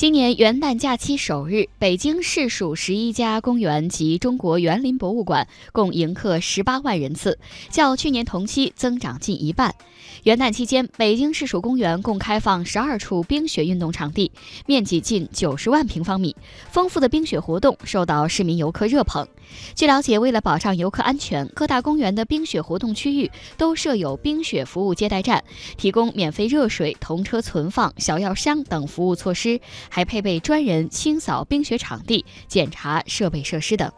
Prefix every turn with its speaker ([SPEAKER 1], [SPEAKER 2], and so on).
[SPEAKER 1] 今年元旦假期首日，北京市属十一家公园及中国园林博物馆共迎客十八万人次，较去年同期增长近一半。元旦期间，北京市属公园共开放十二处冰雪运动场地，面积近九十万平方米，丰富的冰雪活动受到市民游客热捧。据了解，为了保障游客安全，各大公园的冰雪活动区域都设有冰雪服务接待站，提供免费热水、童车存放、小药箱等服务措施，还配备专人清扫冰雪场地、检查设备设施等。